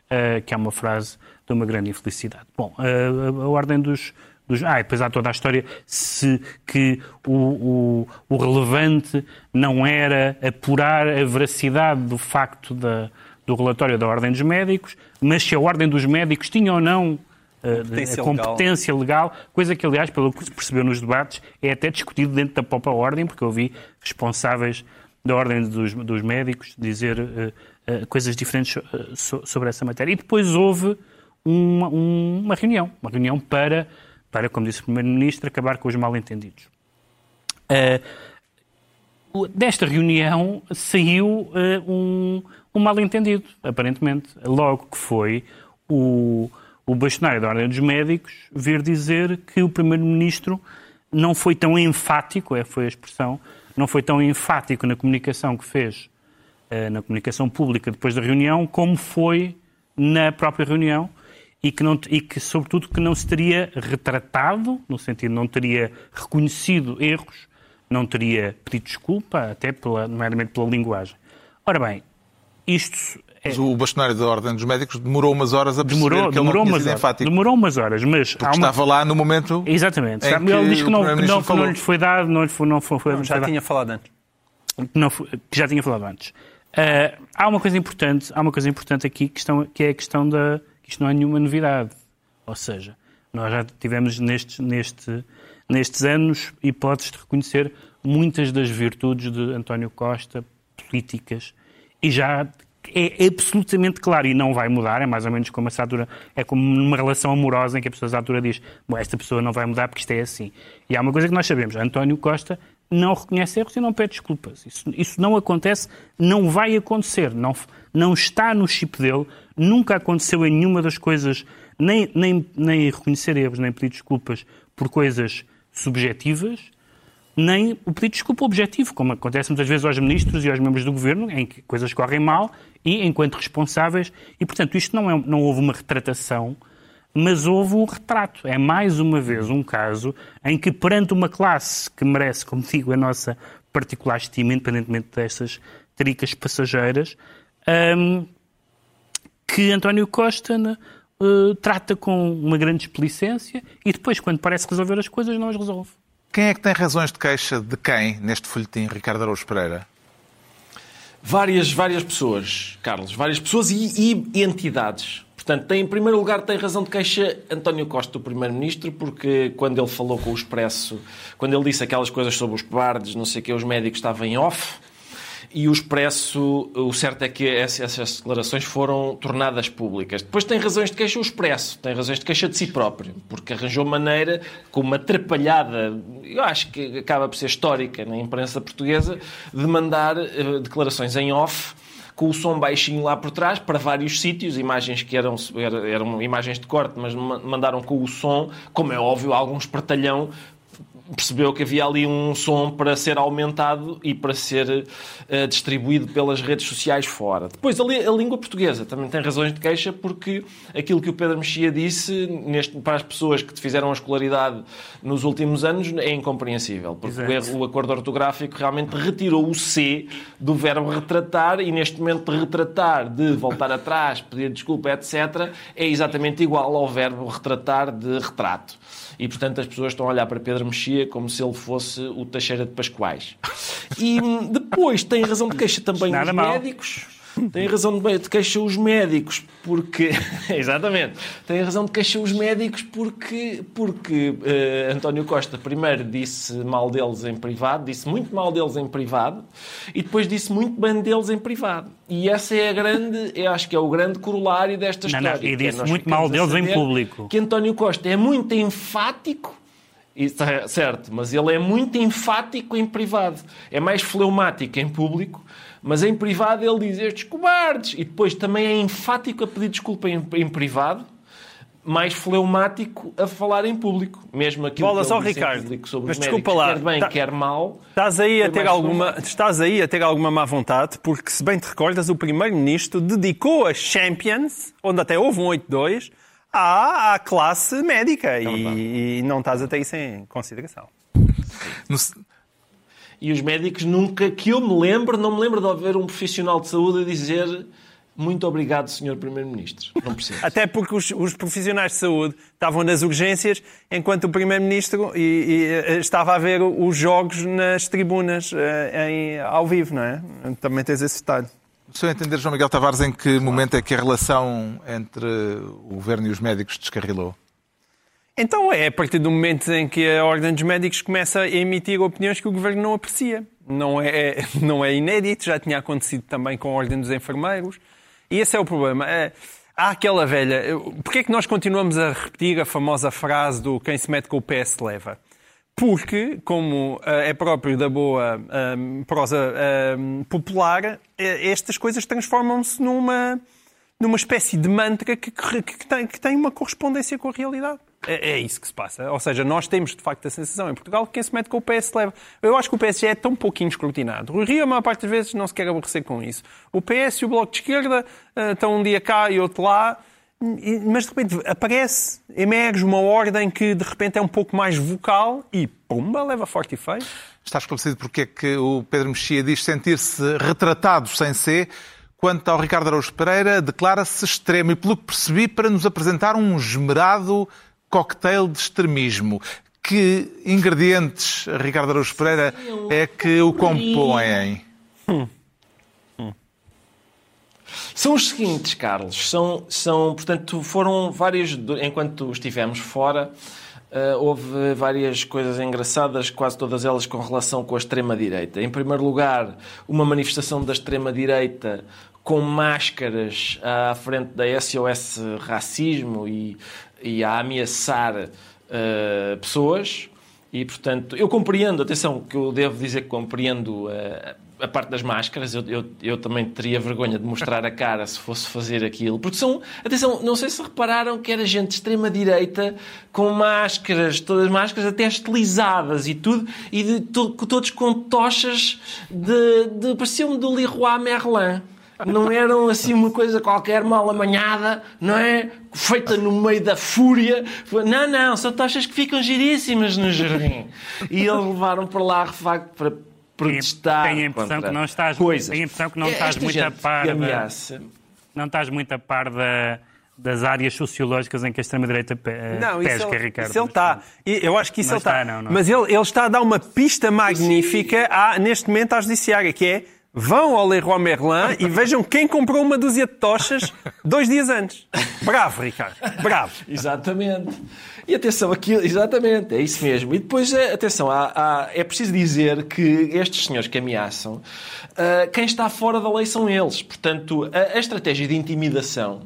uh, que é uma frase de uma grande infelicidade. Bom, uh, a, ordem dos, dos. Ah, e depois há toda a história se que o, o, o, relevante não era apurar a veracidade do facto da, do relatório da Ordem dos Médicos, mas se a Ordem dos Médicos tinha ou não competência a competência legal. legal. coisa que, aliás, pelo que se percebeu nos debates, é até discutido dentro da própria ordem, porque eu vi responsáveis da ordem dos, dos médicos dizer uh, uh, coisas diferentes uh, so, sobre essa matéria. E depois houve uma, uma, reunião, uma reunião para, para, como disse o Primeiro-Ministro, acabar com os mal-entendidos. desta reunião saiu um, um mal-entendido, aparentemente, logo que foi o o bastonário da Ordem dos Médicos vir dizer que o Primeiro-Ministro não foi tão enfático, é, foi a expressão, não foi tão enfático na comunicação que fez, eh, na comunicação pública depois da reunião, como foi na própria reunião e que, não, e que, sobretudo, que não se teria retratado, no sentido não teria reconhecido erros, não teria pedido desculpa, até pela, nomeadamente pela linguagem. Ora bem, isto mas o bastonário da Ordem dos Médicos demorou umas horas a perceber demorou, que ele demorou não tinha sido enfático. Demorou umas horas, mas... Porque uma... estava lá no momento Exatamente. Em ele diz que não, que não, que não lhe foi dado, não lhe foi... Não foi, foi não, já tinha falado antes. Não, que já tinha falado antes. Uh, há uma coisa importante, há uma coisa importante aqui que, estão, que é a questão da... que isto não é nenhuma novidade. Ou seja, nós já tivemos nestes, neste, nestes anos hipóteses de reconhecer muitas das virtudes de António Costa, políticas, e já é absolutamente claro e não vai mudar, é mais ou menos como a altura, é como numa relação amorosa em que a pessoa à altura diz, bom, esta pessoa não vai mudar porque isto é assim. E há uma coisa que nós sabemos, António Costa não reconhece erros e não pede desculpas. Isso, isso não acontece, não vai acontecer, não, não está no chip dele, nunca aconteceu em nenhuma das coisas, nem, nem, nem reconhecer erros, nem pedir desculpas por coisas subjetivas, nem o pedido de desculpa objetivo, como acontece muitas vezes aos ministros e aos membros do governo, em que coisas correm mal e enquanto responsáveis. E, portanto, isto não, é, não houve uma retratação, mas houve um retrato. É mais uma vez um caso em que, perante uma classe que merece, como digo, a nossa particular estima, independentemente dessas tricas passageiras, um, que António Costa uh, trata com uma grande explicência e depois, quando parece resolver as coisas, não as resolve. Quem é que tem razões de queixa de quem neste folhetim, Ricardo Araújo Pereira? Várias, várias pessoas, Carlos, várias pessoas e, e entidades. Portanto, tem, em primeiro lugar, tem razão de queixa António Costa, o Primeiro-Ministro, porque quando ele falou com o Expresso, quando ele disse aquelas coisas sobre os cobardes, não sei o que, os médicos estavam em off, e o Expresso, o certo é que essas declarações foram tornadas públicas. Depois tem razões de queixa o Expresso, tem razões de queixa de si próprio, porque arranjou maneira, com uma atrapalhada, eu acho que acaba por ser histórica na imprensa portuguesa, de mandar uh, declarações em off com o som baixinho lá por trás, para vários sítios, imagens que eram, eram imagens de corte, mas mandaram com o som, como é óbvio, algum espertalhão percebeu que havia ali um som para ser aumentado e para ser uh, distribuído pelas redes sociais fora. Depois, a, a, língua portuguesa também tem razões de queixa porque aquilo que o Pedro Mexia disse neste, para as pessoas que fizeram a escolaridade nos últimos anos é incompreensível. Porque o, o acordo ortográfico realmente retirou o C do verbo retratar e neste momento de retratar, de voltar atrás, pedir desculpa, etc., é exatamente igual ao verbo retratar de retrato e, portanto, as pessoas estão a olhar para Pedro Mexia como se ele fosse o Teixeira de Pascoais. E hum, depois tem razão de queixa também Nada os mal. médicos tem razão de queixa os médicos, porque. Exatamente. Tem razão de queixa os médicos porque, porque uh, António Costa primeiro disse mal deles em privado, disse muito mal deles em privado, e depois disse muito bem deles em privado. E essa é a grande, eu acho que é o grande corolário desta não, história. Não, e é disse é muito mal deles em público. Que António Costa é muito enfático isso é certo, mas ele é muito enfático em privado. É mais fleumático em público mas em privado ele diz estes cobardes. E depois também é enfático a pedir desculpa em, em privado, mais fleumático a falar em público. Mesmo aquilo Bola, que só, Ricardo, sobre mas desculpa lá, quer bem, tá, quer mal. Estás aí, a ter alguma, estás aí a ter alguma má vontade, porque se bem te recordas, o Primeiro-Ministro dedicou a Champions, onde até houve um 8-2, à, à classe médica. Não e, e, não estás a ter isso em consideração. E os médicos nunca, que eu me lembro, não me lembro de haver um profissional de saúde a dizer muito obrigado, Sr. Primeiro-Ministro. Não percebo. Até porque os, os, profissionais de saúde estavam nas urgências, enquanto o Primeiro-Ministro eh, estava a ver os jogos nas tribunas eh, em, ao vivo, não é? Também tens esse detalhe. O senhor entender, João Miguel Tavares, em que momento é que a relação entre o governo e os médicos descarrilou? Então é a partir do momento em que a Ordem dos Médicos começa a emitir opiniões que o Governo não aprecia. Não é, não é inédito, já tinha acontecido também com a Ordem dos Enfermeiros. E esse é o problema. É, há aquela velha... Porquê é que nós continuamos a repetir a famosa frase do quem se mete com o PS leva? Porque, como uh, é próprio da boa um, prosa um, popular, estas coisas transformam-se numa, numa espécie de mantra que, que, que, tem, que tem uma correspondência com a realidade. É, é, isso que se passa. Ou seja, nós temos de facto a sensação em Portugal que quem se mete com o PS leva. Eu acho que o PSG é tão pouquinho escrutinado. O Rio, a maior parte das vezes, não se quer aborrecer com isso. O PS e o Bloco de Esquerda uh, estão um dia cá e outro lá. Mas de repente aparece, emerge uma ordem que de repente é um pouco mais vocal e pumba, leva forte e feio. Está esclarecido porque é que o Pedro Mexia diz sentir-se retratado sem ser. Quanto ao Ricardo Araújo Pereira, declara-se extremo e, pelo que percebi, para nos apresentar um esmerado cocktail de extremismo. Que ingredientes, Ricardo Araújo Pereira, é que o compõem? Hum. São os seguintes, Carlos. São, são, portanto, foram vários. Enquanto estivemos fora, uh, houve várias coisas engraçadas, quase todas elas com relação com a extrema-direita. Em primeiro lugar, uma manifestação da extrema-direita com máscaras à frente da SOS Racismo e e a ameaçar uh, pessoas. E, portanto, eu compreendo, atenção, que eu devo dizer que compreendo uh, a parte das máscaras. Eu, eu, eu, também teria vergonha de mostrar a cara se fosse fazer aquilo. Porque são, atenção, não sei se repararam que era gente de extrema-direita com máscaras, todas as máscaras até estilizadas e tudo, e de, to, todos com tochas de. de pareciam-me do Leroy Merlin não eram assim uma coisa qualquer mal amanhada, não é? Feita no meio da fúria. Não, não, são tochas que ficam giríssimas no jardim. E eles levaram para lá refacto para protestar. Tenho a impressão que não estás, coisas. Tenho a impressão que não estás muito a par. Da, não estás muito a par da das áreas sociológicas em que a extrema-direita pe- eh, Não, isso pesca, ele, Ricardo. isso ele está. Eu acho que isso Não ele está. está, não, não. Mas ele, ele está a dar uma pista magnífica à- neste momento à judiciária, que é vão ao Leroy Merlin e vejam quem comprou uma dúzia de tochas dois dias antes. Bravo, Ricardo. Bravo. Exatamente. E atenção, aqui, exatamente, é isso mesmo. E depois, eh, atenção, há- há- é preciso dizer que estes senhores que ameaçam, ah, quem está fora da lei são eles. Portanto, a, a estratégia de intimidação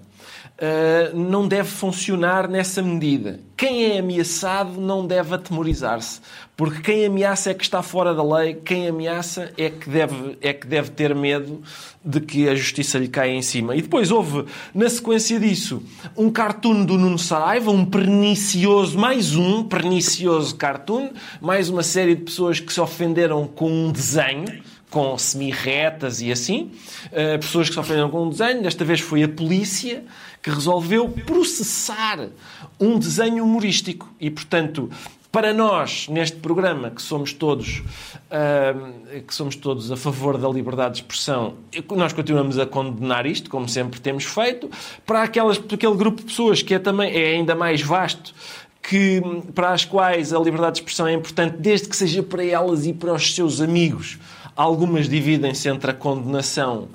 ah, não deve funcionar nessa medida. Quem é ameaçado não deve atemorizar-se. Porque quem ameaça é que está fora da lei, quem ameaça é que deve, é que deve ter medo de que a justiça lhe caia em cima. E depois houve, na sequência disso, um cartoon do Nuno Saraiva, um pernicioso, mais um pernicioso cartoon, mais uma série de pessoas que se ofenderam com um desenho, com semi-retas e assim, Uh, pessoas que se ofenderam com um desenho, desta vez foi a polícia que resolveu processar um desenho humorístico. E, portanto, para nós, neste programa, que somos todos, ah, que somos todos a favor da liberdade de expressão, nós continuamos a condenar isto, como sempre temos feito. Para aquelas, para aquele grupo de pessoas que é também é ainda mais vasto, que, para as quais a liberdade de expressão é importante, desde que seja para elas e para os seus amigos. Algumas dividem-se entre a condenação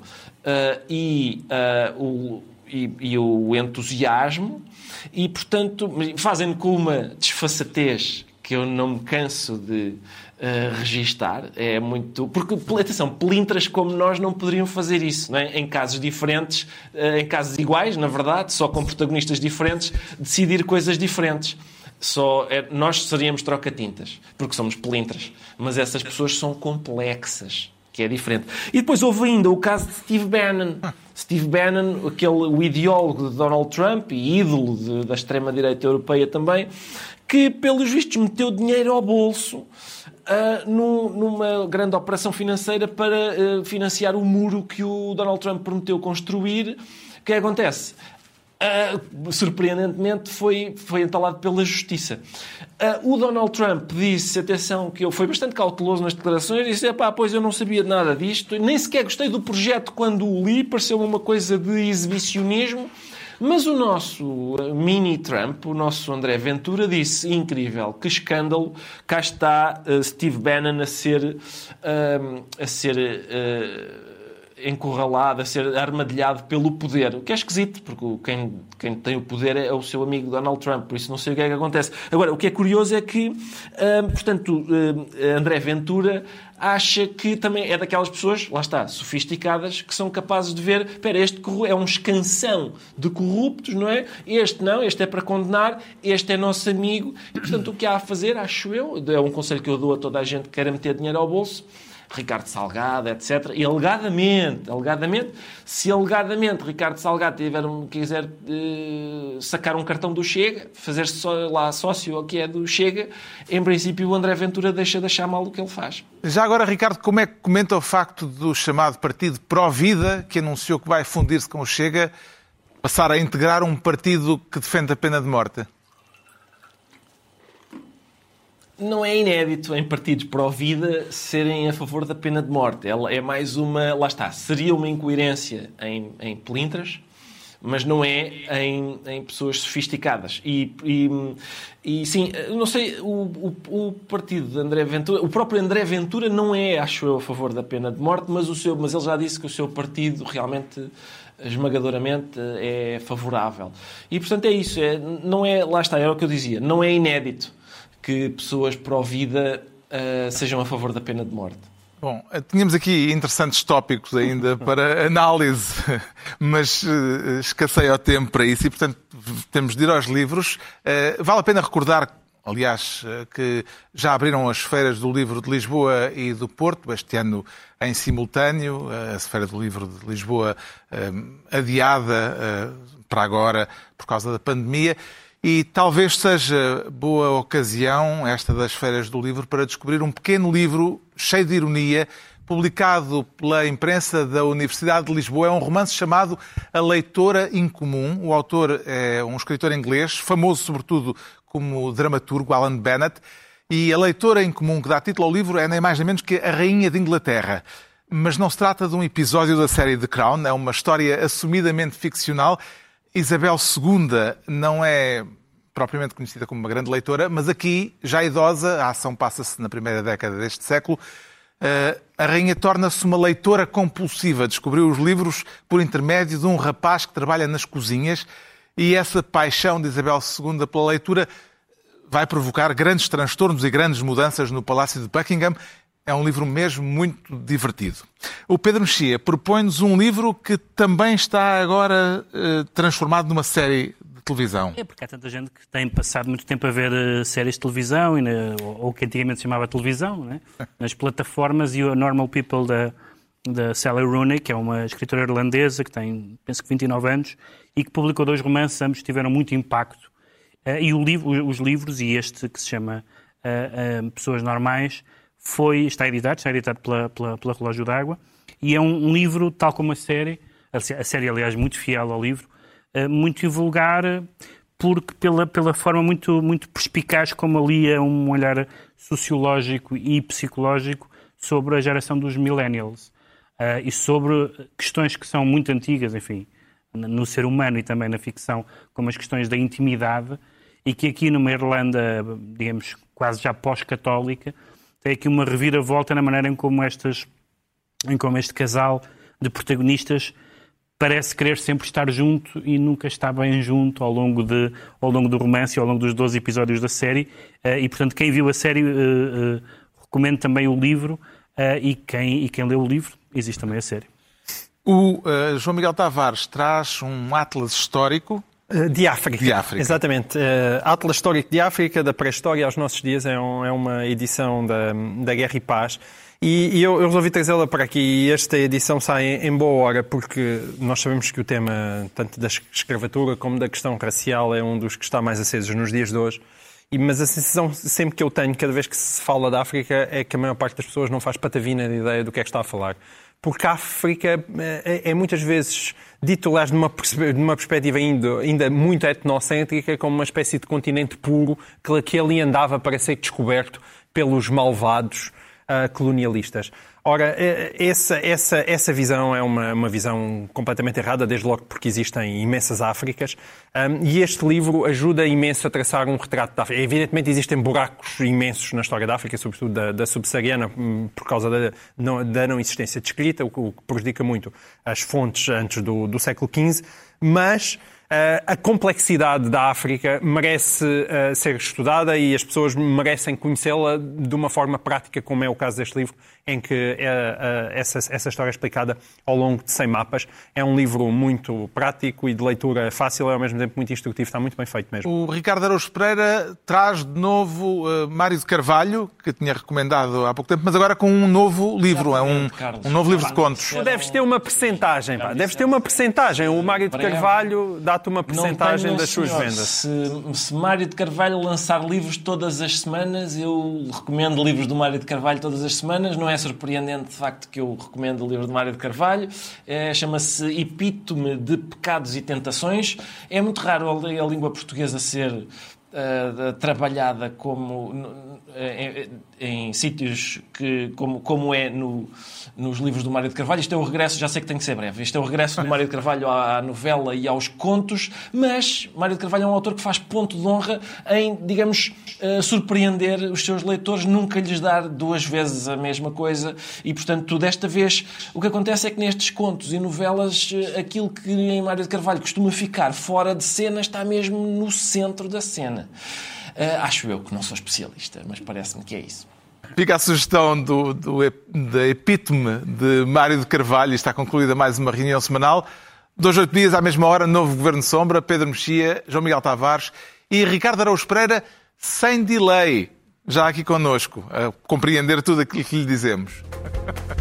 ah, e, ah, o, e, e o entusiasmo, e, portanto, fazem com uma desfaçatez que eu não me canso de uh, registar. É muito. Porque, atenção, pelintras como nós não poderiam fazer isso, é? Em casos diferentes, uh, em casos iguais, na verdade, só com protagonistas diferentes, decidir coisas diferentes. Só é, nós seríamos troca-tintas, porque somos pelintras. Mas essas pessoas são complexas, que é diferente. E depois houve ainda o caso de Steve Bannon. Steve Bannon, aquele, o ideólogo de Donald Trump e ídolo de, da extrema-direita europeia também, que, pelos vistos, meteu dinheiro ao bolso uh, num, numa grande operação financeira para uh, financiar o muro que o Donald Trump prometeu construir. O que acontece? Uh, surpreendentemente, foi, foi entalado pela justiça. Uh, o Donald Trump disse, atenção, que ele foi bastante cauteloso nas declarações, disse, pá, pois eu não sabia nada disto, nem sequer gostei do projeto quando o li, pareceu uma coisa de exibicionismo, mas o nosso mini Trump, o nosso André Ventura, disse, incrível, que escândalo, cá está uh, Steve Bannon a ser, a ser encurralado, a ser armadilhado pelo poder. O que é esquisito, porque quem, quem tem o poder é o seu amigo Donald Trump, por isso não sei o que é que acontece. Agora, o que é curioso é que, hum, portanto, hum, André Ventura acha que também é daquelas pessoas, lá está, sofisticadas, que são capazes de ver, espera, este é um escansão de corruptos, não é? Este não, este é para condenar, este é nosso amigo. E, portanto, o que há a fazer, acho eu, é um conselho que eu dou a toda a gente que queira meter dinheiro ao bolso, Ricardo Salgado, etc. E alegadamente, alegadamente, se alegadamente Ricardo Salgado tiver, quiser uh, sacar um cartão do Chega, fazer-se só, lá sócio ao que é do Chega, em princípio o André Ventura deixa de achar mal o que ele faz. Já agora, Ricardo, como é que comenta o facto do chamado partido Pró-Vida, que anunciou que vai fundir-se com o Chega, passar a integrar um partido que defende a pena de morte? Não é inédito em partidos pró-vida serem a favor da pena de morte. Ela é mais uma. Lá está. Seria uma incoerência em, em pelintras, mas não é em, em pessoas sofisticadas. E, e, e sim, não sei, o, o, o, partido de André Ventura, o próprio André Ventura não é, acho eu, a favor da pena de morte, mas, o seu, mas ele já disse que o seu partido realmente esmagadoramente é favorável. E portanto é isso. É, não é, lá está, é o que eu dizia, não é inédito que pessoas pró-vida uh, sejam a favor da pena de morte. Bom, tínhamos aqui interessantes tópicos ainda para análise, mas uh, escassei ao tempo para isso e, portanto, temos de ir aos livros. Uh, vale a pena recordar, aliás, uh, que já abriram as feiras do livro de Lisboa e do Porto, este ano em simultâneo, a Feira do Livro de Lisboa adiada para agora por causa da pandemia. E talvez seja boa ocasião, esta das feiras do livro, para descobrir um pequeno livro cheio de ironia, publicado pela imprensa da Universidade de Lisboa. É um romance chamado A Leitora Incomum. O autor é um escritor inglês, famoso sobretudo como dramaturgo, Alan Bennett. E A Leitora Incomum, que dá título ao livro, é nem mais nem menos que A Rainha de Inglaterra. Mas não se trata de um episódio da série The Crown, é uma história assumidamente ficcional Isabel II não é propriamente conhecida como uma grande leitora, mas aqui, já idosa, a ação passa-se na primeira década deste século, eh, a rainha torna-se uma leitora compulsiva. Descobriu os livros por intermédio de um rapaz que trabalha nas cozinhas e essa paixão de Isabel II pela leitura vai provocar grandes transtornos e grandes mudanças no Palácio de Buckingham. É um livro mesmo muito divertido. O Pedro Mexia propõe-nos um livro que também está agora eh, transformado numa série de televisão. É porque há tanta gente que tem passado muito tempo a ver uh, séries de televisão, e na, ou o que antigamente se chamava televisão, né? nas plataformas, e o Normal People da, da Sally Rooney, que é uma escritora irlandesa que tem, penso que 29 anos, e que publicou dois romances, ambos tiveram muito impacto. Uh, e o livro, os livros, e este que se chama uh, Pessoas Normais, foi, está editado, está editado pela, pela, pela Relógio d'Água, e é um, livro, tal como a série, a série, aliás, muito fiel ao livro, uh, muito vulgar, porque pela, pela forma muito, muito perspicaz como ali é um olhar sociológico e psicológico sobre a geração dos millennials uh, e sobre questões que são muito antigas, enfim, no ser humano e também na ficção, como as questões da intimidade, e que aqui numa Irlanda, digamos, quase já pós-católica, tem aqui uma reviravolta na maneira em como estas, em como este casal de protagonistas parece querer sempre estar junto e nunca está bem junto ao longo, de, ao longo do romance ao longo dos 12 episódios da série. Eh, e, portanto, quem viu a série, uh, uh, recomendo também o livro uh, e, quem, e quem leu o livro, existe também a série. O João Miguel Tavares traz um atlas histórico de África. De África. Exatamente. Uh, Atlas Histórico de África, da pré-história aos nossos dias, é, um, é, uma edição da, da Guerra e Paz. E, e eu, eu, resolvi trazê-la para aqui e esta edição sai em, em, boa hora porque nós sabemos que o tema, tanto da escravatura como da questão racial, é um dos que está mais acesos nos dias de hoje. E, mas a sensação sempre que eu tenho, cada vez que se fala da África, é que a maior parte das pessoas não faz patavina de ideia do que é que está a falar porque a África é, é muitas vezes dito, aliás, numa, numa perspectiva ainda, ainda muito etnocêntrica, como uma espécie de continente puro que, que ali andava para ser descoberto pelos malvados uh, colonialistas. Ora, essa, essa, essa visão é uma, uma visão completamente errada, desde logo porque existem imensas Áfricas, um, e este livro ajuda imenso a traçar um retrato da África. Evidentemente existem buracos imensos na história da África, sobretudo da, da subsaariana, hum, por causa da não, da não existência de escrita, o que prejudica muito as fontes antes do, do século XV, mas a complexidade da África merece uh, ser estudada e as pessoas merecem conhecê-la de uma forma prática, como é o caso deste livro, em que uh, essa, essa história é explicada ao longo de 100 mapas. É um livro muito prático e de leitura fácil, e ao mesmo tempo muito instrutivo, está muito bem feito mesmo. O Ricardo Araújo Pereira traz de novo Mário de Carvalho, que tinha recomendado há pouco tempo, mas agora com um novo livro, é um, um novo livro de contos. Deves ter uma percentagem, pá. deves ter uma percentagem. O Mário de Carvalho dá uma porcentagem das suas vendas. Se, se Mário de Carvalho lançar livros todas as semanas, eu recomendo livros do Mário de Carvalho todas as semanas. Não é surpreendente, de facto, que eu recomendo o livro de Mário de Carvalho. É, Chama-se Epítome de Pecados e Tentações. É muito raro a, a língua portuguesa ser uh, trabalhada como em, em, sítios que, como, como é no, nos livros do Mário de Carvalho. Isto é o regresso, já sei que tem que ser breve, isto é o regresso do Mário de Carvalho à, à novela e aos contos, mas Mário de Carvalho é um autor que faz ponto de honra em, digamos, uh, surpreender os seus leitores, nunca lhes dar duas vezes a mesma coisa e, portanto, desta vez o que acontece é que nestes contos e novelas uh, aquilo que em Mário de Carvalho costuma ficar fora de cena está mesmo no centro da cena. Uh, acho eu que não sou especialista, mas parece-me que é isso. Fica a sugestão do, do, da epítome de Mário de Carvalho. Está concluída mais uma reunião semanal. Dois, oito dias, à mesma hora, novo Governo Sombra, Pedro Mexia, João Miguel Tavares e Ricardo Araújo Pereira, sem delay, já aqui connosco, a compreender tudo aquilo que lhe dizemos.